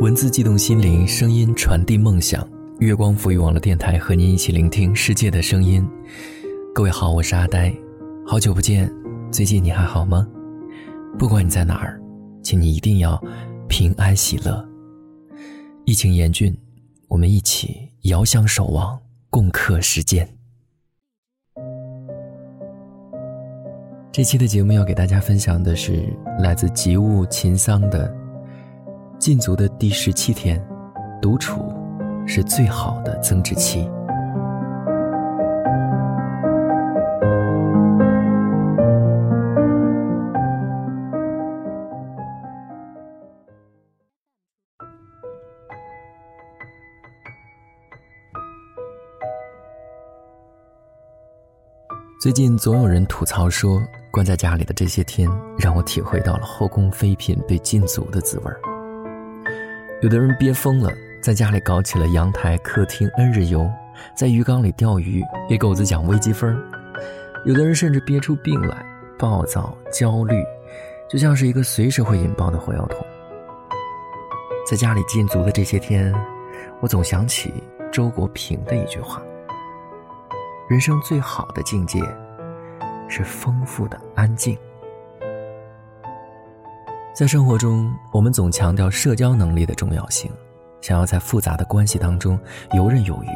文字悸动心灵，声音传递梦想。月光赋予网络电台和您一起聆听世界的声音。各位好，我是阿呆，好久不见，最近你还好吗？不管你在哪儿，请你一定要平安喜乐。疫情严峻，我们一起遥相守望，共克时艰。这期的节目要给大家分享的是来自吉物秦桑的禁足的第十七天，独处是最好的增值期。最近总有人吐槽说。关在家里的这些天，让我体会到了后宫妃嫔被禁足的滋味儿。有的人憋疯了，在家里搞起了阳台、客厅 N 日游，在鱼缸里钓鱼，给狗子讲微积分；有的人甚至憋出病来，暴躁、焦虑，就像是一个随时会引爆的火药桶。在家里禁足的这些天，我总想起周国平的一句话：“人生最好的境界。”是丰富的安静。在生活中，我们总强调社交能力的重要性，想要在复杂的关系当中游刃有余，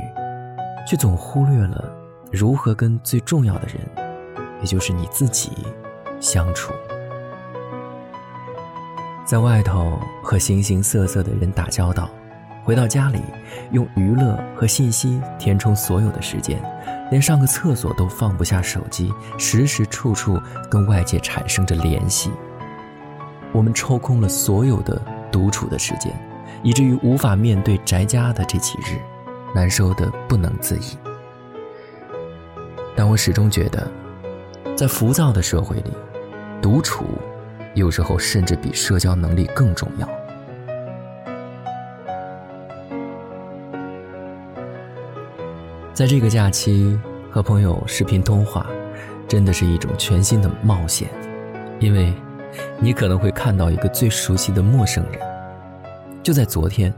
却总忽略了如何跟最重要的人，也就是你自己相处。在外头和形形色色的人打交道，回到家里，用娱乐和信息填充所有的时间。连上个厕所都放不下手机，时时处处跟外界产生着联系。我们抽空了所有的独处的时间，以至于无法面对宅家的这几日，难受的不能自已。但我始终觉得，在浮躁的社会里，独处有时候甚至比社交能力更重要。在这个假期和朋友视频通话，真的是一种全新的冒险，因为，你可能会看到一个最熟悉的陌生人。就在昨天，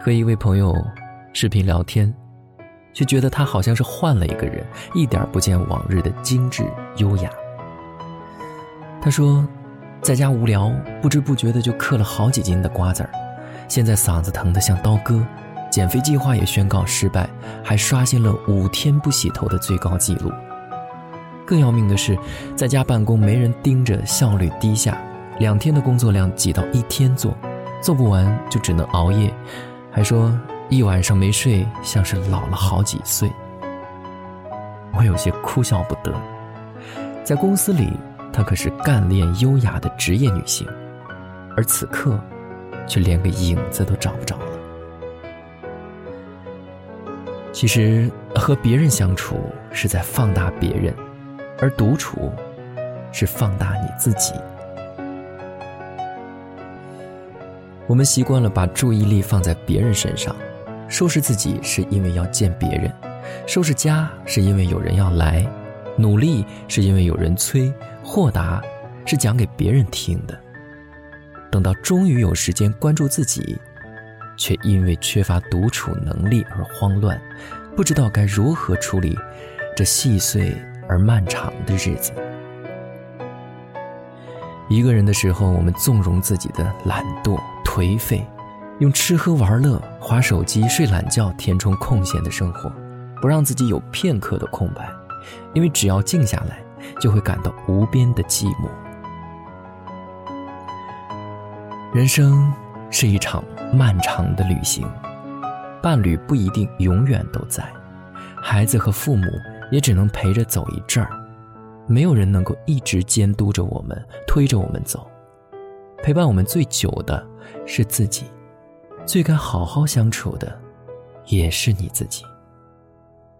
和一位朋友视频聊天，却觉得他好像是换了一个人，一点不见往日的精致优雅。他说，在家无聊，不知不觉的就嗑了好几斤的瓜子儿，现在嗓子疼得像刀割。减肥计划也宣告失败，还刷新了五天不洗头的最高纪录。更要命的是，在家办公没人盯着，效率低下，两天的工作量挤到一天做，做不完就只能熬夜，还说一晚上没睡像是老了好几岁。我有些哭笑不得。在公司里，她可是干练优雅的职业女性，而此刻，却连个影子都找不着了。其实，和别人相处是在放大别人，而独处是放大你自己。我们习惯了把注意力放在别人身上，收拾自己是因为要见别人，收拾家是因为有人要来，努力是因为有人催，豁达是讲给别人听的。等到终于有时间关注自己。却因为缺乏独处能力而慌乱，不知道该如何处理这细碎而漫长的日子。一个人的时候，我们纵容自己的懒惰、颓废，用吃喝玩乐、划手机、睡懒觉填充空闲的生活，不让自己有片刻的空白，因为只要静下来，就会感到无边的寂寞。人生。是一场漫长的旅行，伴侣不一定永远都在，孩子和父母也只能陪着走一阵儿，没有人能够一直监督着我们，推着我们走。陪伴我们最久的是自己，最该好好相处的也是你自己。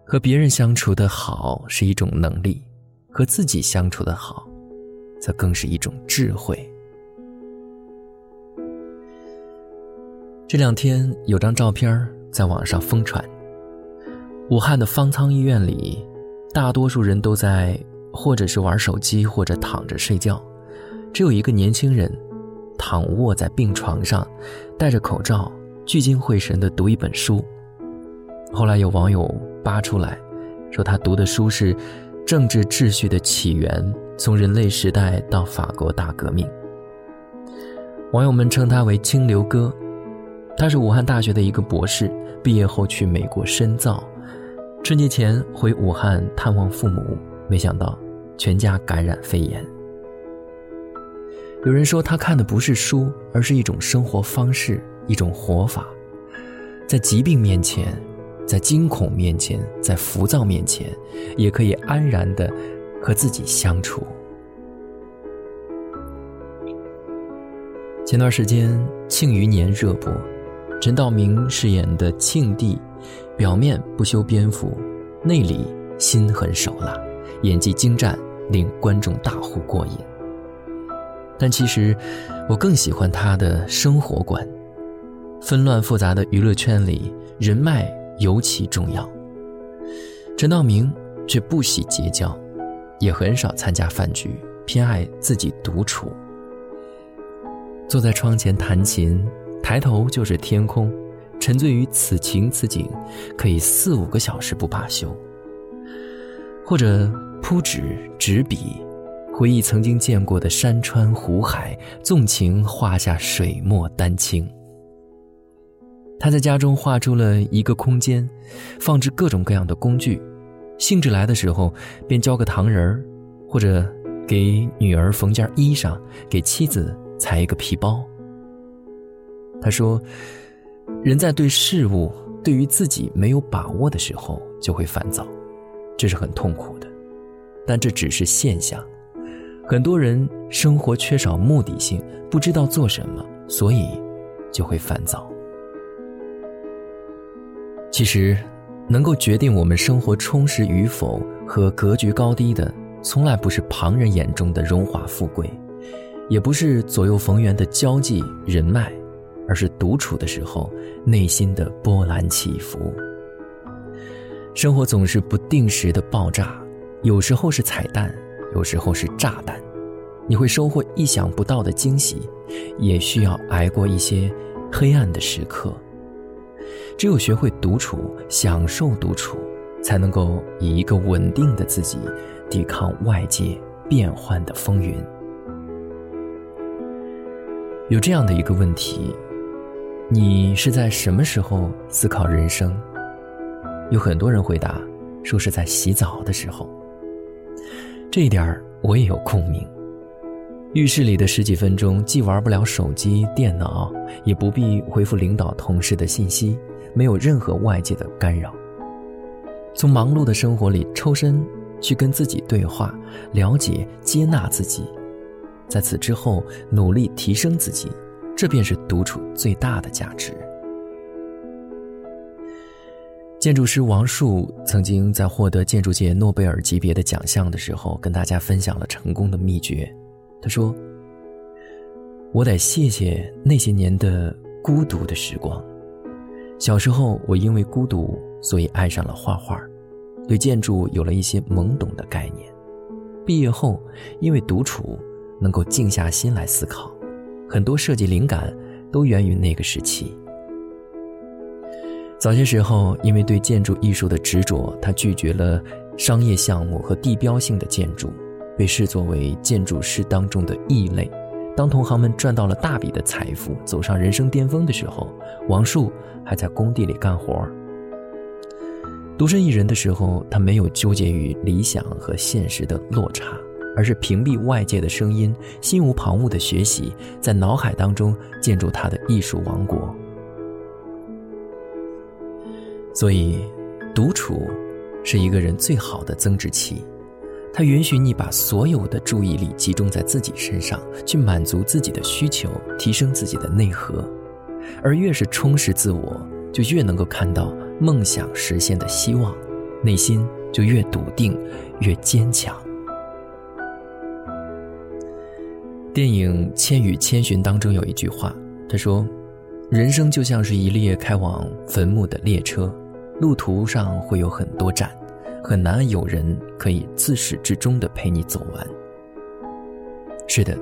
和别人相处的好是一种能力，和自己相处的好，则更是一种智慧。这两天有张照片在网上疯传。武汉的方舱医院里，大多数人都在或者是玩手机，或者躺着睡觉，只有一个年轻人躺卧在病床上，戴着口罩，聚精会神地读一本书。后来有网友扒出来，说他读的书是《政治秩序的起源：从人类时代到法国大革命》。网友们称他为“清流哥”，他是武汉大学的一个博士，毕业后去美国深造，春节前回武汉探望父母，没想到全家感染肺炎。有人说他看的不是书，而是一种生活方式，一种活法，在疾病面前。在惊恐面前，在浮躁面前，也可以安然的和自己相处。前段时间《庆余年》热播，陈道明饰演的庆帝，表面不修边幅，内里心狠手辣，演技精湛，令观众大呼过瘾。但其实，我更喜欢他的生活观。纷乱复杂的娱乐圈里，人脉。尤其重要。陈道明却不喜结交，也很少参加饭局，偏爱自己独处。坐在窗前弹琴，抬头就是天空，沉醉于此情此景，可以四五个小时不罢休。或者铺纸执笔，回忆曾经见过的山川湖海，纵情画下水墨丹青。他在家中画出了一个空间，放置各种各样的工具，兴致来的时候便教个糖人儿，或者给女儿缝件衣裳，给妻子裁一个皮包。他说：“人在对事物、对于自己没有把握的时候就会烦躁，这是很痛苦的，但这只是现象。很多人生活缺少目的性，不知道做什么，所以就会烦躁。”其实，能够决定我们生活充实与否和格局高低的，从来不是旁人眼中的荣华富贵，也不是左右逢源的交际人脉，而是独处的时候内心的波澜起伏。生活总是不定时的爆炸，有时候是彩蛋，有时候是炸弹，你会收获意想不到的惊喜，也需要挨过一些黑暗的时刻。只有学会独处，享受独处，才能够以一个稳定的自己，抵抗外界变幻的风云。有这样的一个问题：你是在什么时候思考人生？有很多人回答说是在洗澡的时候。这一点我也有共鸣。浴室里的十几分钟，既玩不了手机、电脑，也不必回复领导、同事的信息。没有任何外界的干扰，从忙碌的生活里抽身去跟自己对话，了解、接纳自己，在此之后努力提升自己，这便是独处最大的价值。建筑师王树曾经在获得建筑界诺贝尔级别的奖项的时候，跟大家分享了成功的秘诀。他说：“我得谢谢那些年的孤独的时光。”小时候，我因为孤独，所以爱上了画画，对建筑有了一些懵懂的概念。毕业后，因为独处，能够静下心来思考，很多设计灵感都源于那个时期。早些时候，因为对建筑艺术的执着，他拒绝了商业项目和地标性的建筑，被视作为建筑师当中的异类。当同行们赚到了大笔的财富，走上人生巅峰的时候，王树还在工地里干活。独身一人的时候，他没有纠结于理想和现实的落差，而是屏蔽外界的声音，心无旁骛的学习，在脑海当中建筑他的艺术王国。所以，独处是一个人最好的增值期。它允许你把所有的注意力集中在自己身上，去满足自己的需求，提升自己的内核。而越是充实自我，就越能够看到梦想实现的希望，内心就越笃定，越坚强。电影《千与千寻》当中有一句话，他说：“人生就像是一列开往坟墓的列车，路途上会有很多站。”很难有人可以自始至终的陪你走完。是的，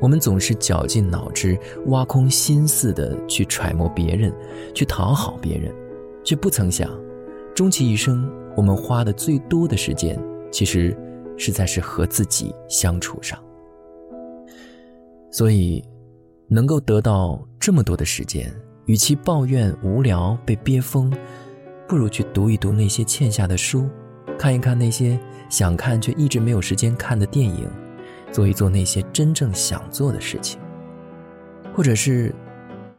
我们总是绞尽脑汁、挖空心思的去揣摩别人，去讨好别人，却不曾想，终其一生，我们花的最多的时间，其实是在是和自己相处上。所以，能够得到这么多的时间，与其抱怨无聊被憋疯，不如去读一读那些欠下的书，看一看那些想看却一直没有时间看的电影。做一做那些真正想做的事情，或者是，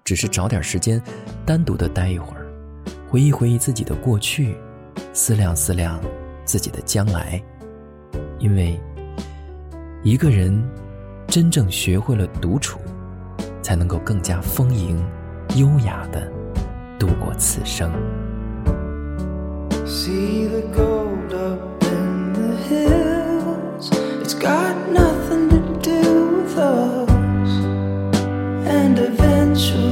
只是找点时间，单独的待一会儿，回忆回忆自己的过去，思量思量自己的将来。因为，一个人真正学会了独处，才能够更加丰盈、优雅的度过此生。See the gold up in the hills, it's got nothing to do with us. And eventually.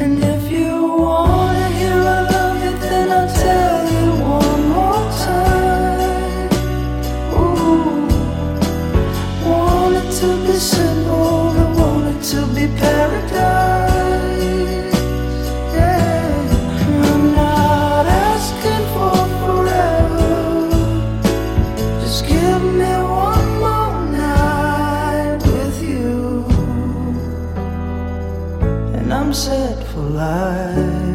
And if you want I'm set for life.